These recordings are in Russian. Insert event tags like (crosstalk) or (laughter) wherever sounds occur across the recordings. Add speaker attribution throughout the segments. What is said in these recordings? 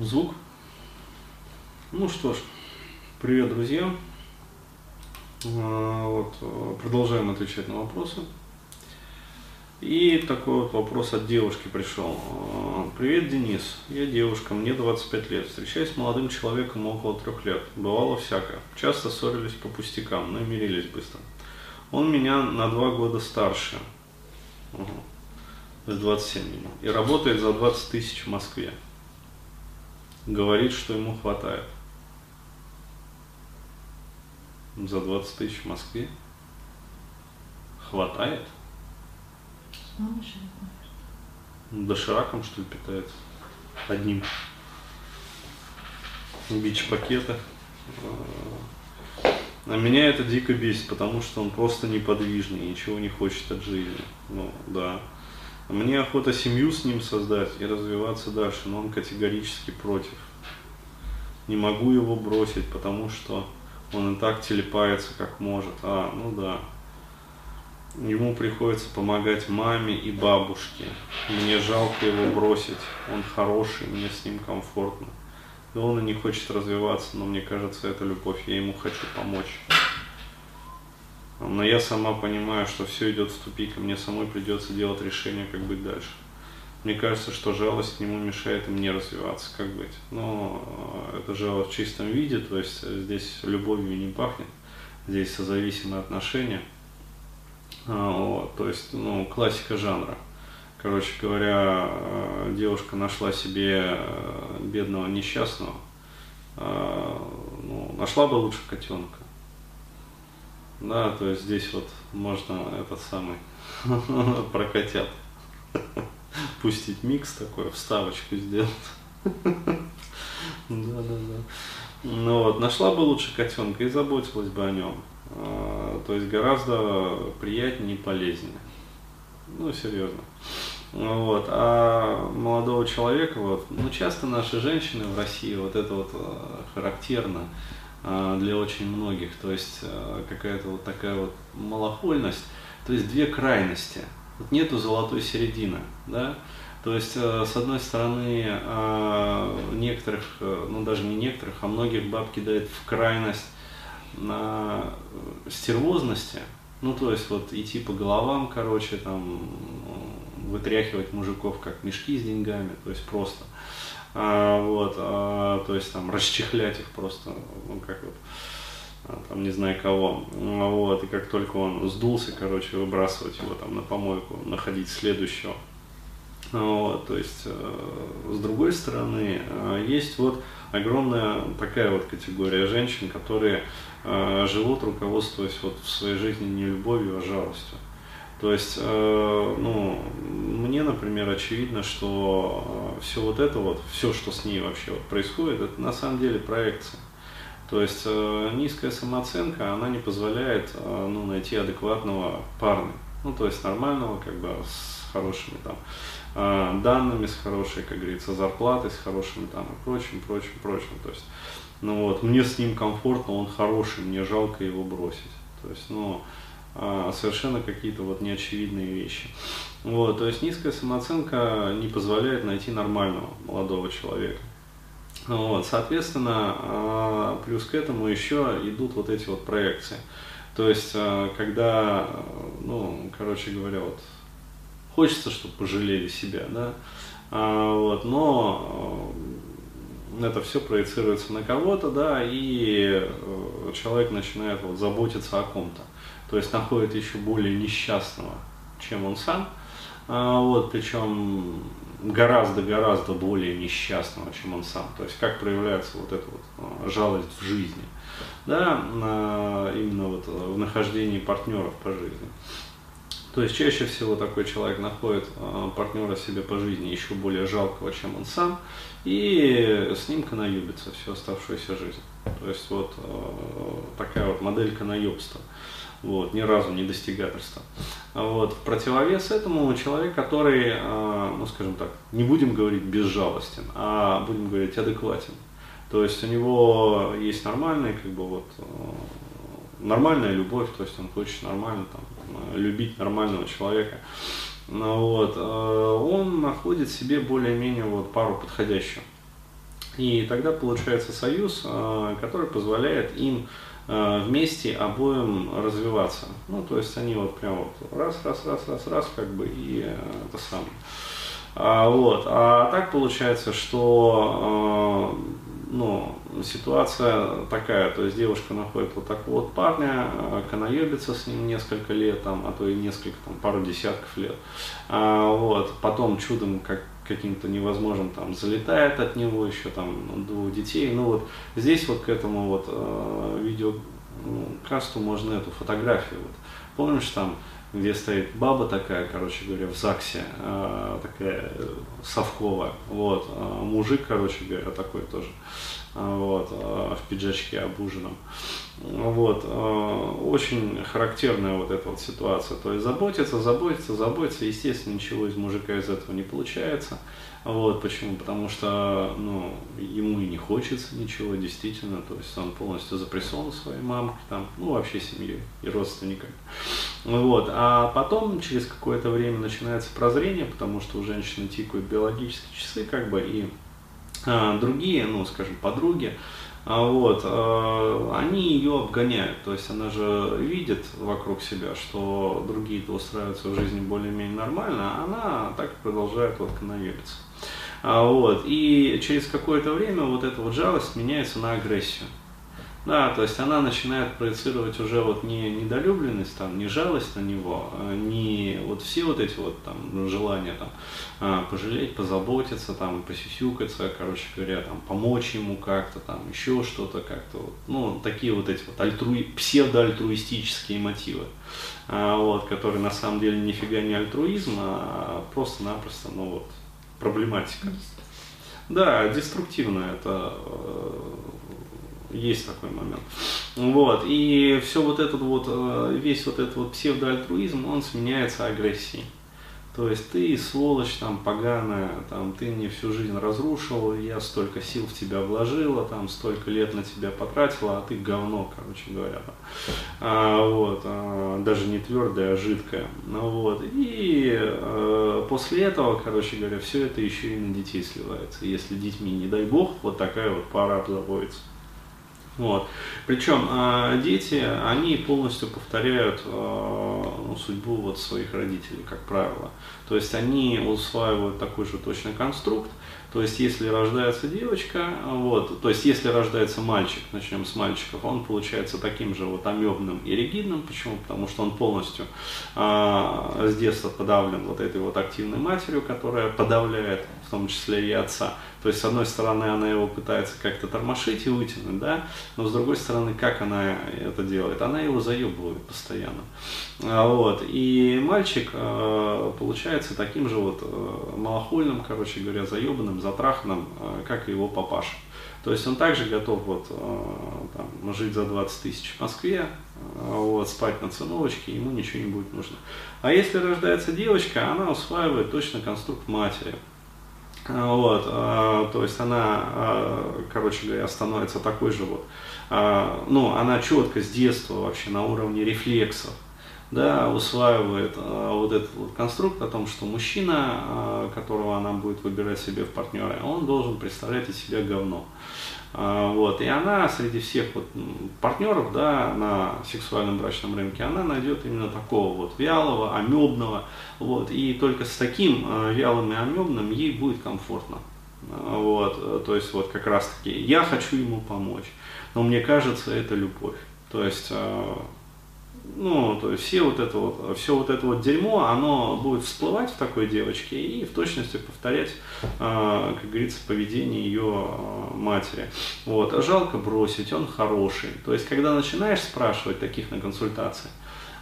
Speaker 1: Звук. Ну что ж, привет, друзья. А, вот, э, продолжаем отвечать на вопросы. И такой вот вопрос от девушки пришел. А, Привет, Денис. Я девушка, мне 25 лет. Встречаюсь с молодым человеком около трех лет. Бывало всякое. Часто ссорились по пустякам, но и мирились быстро. Он меня на два года старше. Угу. Есть 27 ему. И работает за 20 тысяч в Москве говорит, что ему хватает. За 20 тысяч в Москве? Хватает? Дошираком, что ли, питается? Одним. Бич-пакеты. А меня это дико бесит, потому что он просто неподвижный, ничего не хочет от жизни. Ну, да. Мне охота семью с ним создать и развиваться дальше, но он категорически против. Не могу его бросить, потому что он и так телепается как может. А, ну да. Ему приходится помогать маме и бабушке. Мне жалко его бросить. Он хороший, мне с ним комфортно. И он и не хочет развиваться, но мне кажется, это любовь. Я ему хочу помочь. Но я сама понимаю, что все идет в тупик, и мне самой придется делать решение, как быть дальше. Мне кажется, что жалость к нему мешает и мне развиваться, как быть. Но э, это жалость в чистом виде, то есть здесь любовью не пахнет, здесь созависимые отношения. А, вот, то есть, ну, классика жанра. Короче говоря, э, девушка нашла себе э, бедного несчастного, ну, нашла бы лучше котенка. Да, то есть здесь вот можно этот самый (laughs) про котят (laughs) пустить микс такой, вставочку сделать. (laughs) Да, да, да. Ну вот, нашла бы лучше котенка и заботилась бы о нем. А, то есть гораздо приятнее и полезнее. Ну, серьезно. Вот. А молодого человека, вот, ну, часто наши женщины в России, вот это вот а, характерно, для очень многих. То есть а, какая-то вот такая вот малохольность, то есть две крайности. Вот нету золотой середины, да. То есть, а, с одной стороны, некоторых, ну даже не некоторых, а многих баб кидает в крайность на стервозности, ну то есть вот идти по головам, короче, там вытряхивать мужиков как мешки с деньгами, то есть просто. А, вот, а, то есть там расчехлять их просто, ну как вот, а, там не знаю кого, вот, и как только он сдулся, короче, выбрасывать его там на помойку, находить следующего. Вот, то есть, э, с другой стороны, есть вот огромная такая вот категория женщин, которые живут, руководствуясь вот в своей жизни не любовью, а жалостью. То есть, э, ну, мне, например, очевидно, что э, все вот это вот, все, что с ней вообще вот происходит, это на самом деле проекция. То есть э, низкая самооценка, она не позволяет ну, найти адекватного парня. Ну, то есть нормального, как бы с хорошими там данными, с хорошей, как говорится, зарплатой, с хорошими там и прочим, прочим, прочим. То есть, ну вот, мне с ним комфортно, он хороший, мне жалко его бросить. То есть, ну, совершенно какие-то вот неочевидные вещи. Вот, то есть низкая самооценка не позволяет найти нормального молодого человека. Вот, соответственно, а, плюс к этому еще идут вот эти вот проекции. То есть, а, когда, ну, короче говоря, вот, хочется, чтобы пожалели себя, да, вот, но это все проецируется на кого-то, да, и э, человек начинает вот заботиться о ком-то то есть находит еще более несчастного, чем он сам, а, вот, причем гораздо-гораздо более несчастного, чем он сам. То есть как проявляется вот эта вот а, жалость в жизни, да, именно вот в нахождении партнеров по жизни. То есть чаще всего такой человек находит а, партнера себе по жизни еще более жалкого, чем он сам, и с ним канаюбится всю оставшуюся жизнь. То есть вот такая вот модель канаюбства вот, ни разу не достигательство. Вот. Противовес этому человек, который, а, ну скажем так, не будем говорить безжалостен, а будем говорить адекватен. То есть у него есть нормальная, как бы вот, а, нормальная любовь, то есть он хочет нормально там, любить нормального человека. Ну вот, а, он находит себе более-менее вот пару подходящую. И тогда получается союз, э, который позволяет им э, вместе обоим развиваться. Ну, то есть они вот прям вот раз, раз, раз, раз, раз, как бы, и это самое. А, вот. а так получается, что ну, ситуация такая, то есть девушка находит вот такого вот парня, канаебится с ним несколько лет, там, а то и несколько, там, пару десятков лет, а, вот, потом чудом как каким-то невозможным там залетает от него еще там двух детей, ну вот здесь вот к этому вот э, видео ну, касту можно эту фотографию, вот. помнишь там где стоит баба такая, короче говоря, в ЗАГСе, э, такая совковая, вот, э, мужик, короче говоря, такой тоже, э, вот, э, в пиджачке обуженном, вот, э, очень характерная вот эта вот ситуация, то есть заботиться, заботиться, заботиться, естественно, ничего из мужика из этого не получается, вот, почему? Потому что, ну, ему и не хочется ничего, действительно, то есть он полностью запрессован своей мамой, там, ну, вообще семьей и родственниками. Вот, а потом, через какое-то время начинается прозрение, потому что у женщины тикают биологические часы, как бы, и а, другие, ну, скажем, подруги, вот, э, они ее обгоняют, то есть она же видит вокруг себя, что другие-то устраиваются в жизни более-менее нормально, а она так продолжает вот канаебиться. А, вот, и через какое-то время вот эта вот жалость меняется на агрессию. Да, то есть она начинает проецировать уже вот не недолюбленность, там, не жалость на него, а не вот все вот эти вот там желания там а, пожалеть, позаботиться, там, посюсюкаться, короче говоря, там, помочь ему как-то, там, еще что-то как-то, вот, ну, такие вот эти вот альтруи, псевдоальтруистические мотивы, а, вот, которые на самом деле нифига не альтруизм, а просто-напросто, ну вот, проблематика. Да, деструктивно это э, есть такой момент. Вот. И все вот этот вот, э, весь вот этот вот псевдоальтруизм, он сменяется агрессией. То есть ты сволочь там поганая, там ты мне всю жизнь разрушил, я столько сил в тебя вложила, там столько лет на тебя потратила, а ты говно, короче говоря. А, вот, а, даже не твердое, а жидкое. Ну, вот. И а, после этого, короче говоря, все это еще и на детей сливается. Если детьми, не дай бог, вот такая вот пара обзаводится. Вот. Причем э, дети, они полностью повторяют э, ну, судьбу вот своих родителей, как правило. То есть они усваивают такой же точно конструкт. То есть если рождается девочка, вот, то есть если рождается мальчик, начнем с мальчиков, он получается таким же вот амебным и ригидным. Почему? Потому что он полностью э, с детства подавлен вот этой вот активной матерью, которая подавляет в том числе и отца. То есть, с одной стороны, она его пытается как-то тормошить и вытянуть, да, но с другой стороны, как она это делает? Она его заебывает постоянно. А, вот. И мальчик э, получается таким же вот э, малохольным, короче говоря, заебанным, затраханным, э, как и его папаша. То есть он также готов вот, там, жить за 20 тысяч в Москве, вот, спать на циновочке, ему ничего не будет нужно. А если рождается девочка, она усваивает точно конструкт матери. Вот, то есть она, короче говоря, становится такой же вот, ну, она четко с детства вообще на уровне рефлексов, да, усваивает вот этот вот конструкт о том, что мужчина, которого она будет выбирать себе в партнеры, он должен представлять из себя говно. А, вот, и она среди всех вот партнеров да, на сексуальном брачном рынке, она найдет именно такого вот вялого, амебного. Вот, и только с таким а, вялым и амебным ей будет комфортно. А, вот, то есть вот как раз таки я хочу ему помочь, но мне кажется это любовь. То есть ну, то есть все вот это вот, все вот это вот дерьмо, оно будет всплывать в такой девочке и в точности повторять, э, как говорится, поведение ее э, матери. Вот. А жалко бросить, он хороший. То есть, когда начинаешь спрашивать таких на консультации,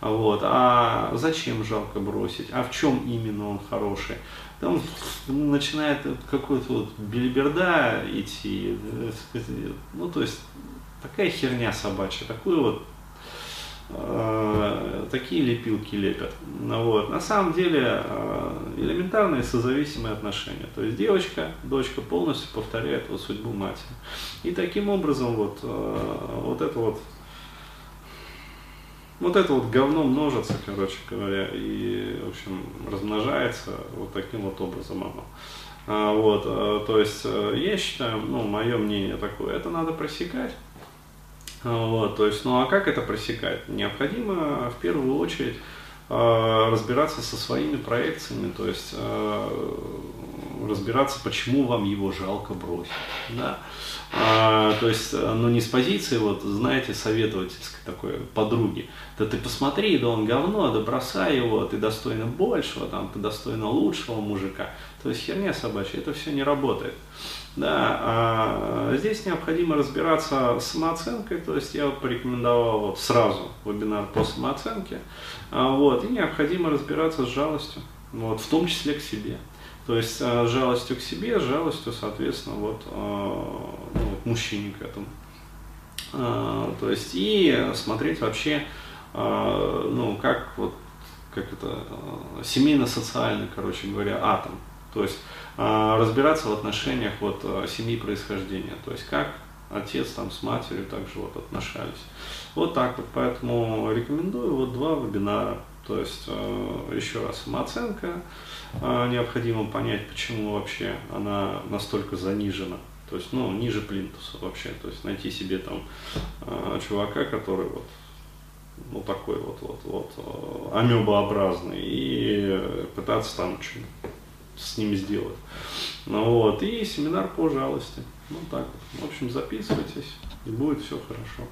Speaker 1: вот, а зачем жалко бросить, а в чем именно он хороший, там начинает какой-то вот бельберда идти, ну, то есть, такая херня собачья, такую вот Э, такие лепилки лепят. Ну вот. На самом деле э, элементарные созависимые отношения. То есть девочка, дочка полностью повторяет вот судьбу матери. И таким образом вот, э, вот это вот вот это вот говно множится, короче говоря, и, в общем, размножается вот таким вот образом оно. А, вот, то есть я считаю, ну, мое мнение такое, это надо просекать. Вот, то есть, ну а как это просекать? Необходимо в первую очередь разбираться со своими проекциями, то есть разбираться, почему вам его жалко бросить. Да? А, то есть, э, ну не с позиции, вот, знаете, советовательской такой подруги. Да ты посмотри, да он говно, да бросай его, ты достойна большего, там, ты достойна лучшего мужика. То есть херня собачья, это все не работает. Да, а здесь необходимо разбираться с самооценкой, то есть я порекомендовал вот сразу вебинар по самооценке, а, вот, и необходимо разбираться с жалостью, вот, в том числе к себе. То есть э, жалостью к себе, жалостью, соответственно, вот, ну, вот мужчине к этому. То есть и смотреть вообще, ну, как вот, как это, семейно-социальный, короче говоря, атом. То есть разбираться в отношениях вот семьи происхождения. То есть как отец там с матерью также вот отношались. Вот так вот, поэтому рекомендую вот два вебинара. То есть еще раз самооценка, а, необходимо понять, почему вообще она настолько занижена. То есть, ну, ниже плинтуса вообще. То есть найти себе там чувака, который вот ну такой вот вот вот амебообразный и пытаться там что с ним сделать. Ну вот, и семинар по жалости. Ну так вот. В общем, записывайтесь, и будет все хорошо.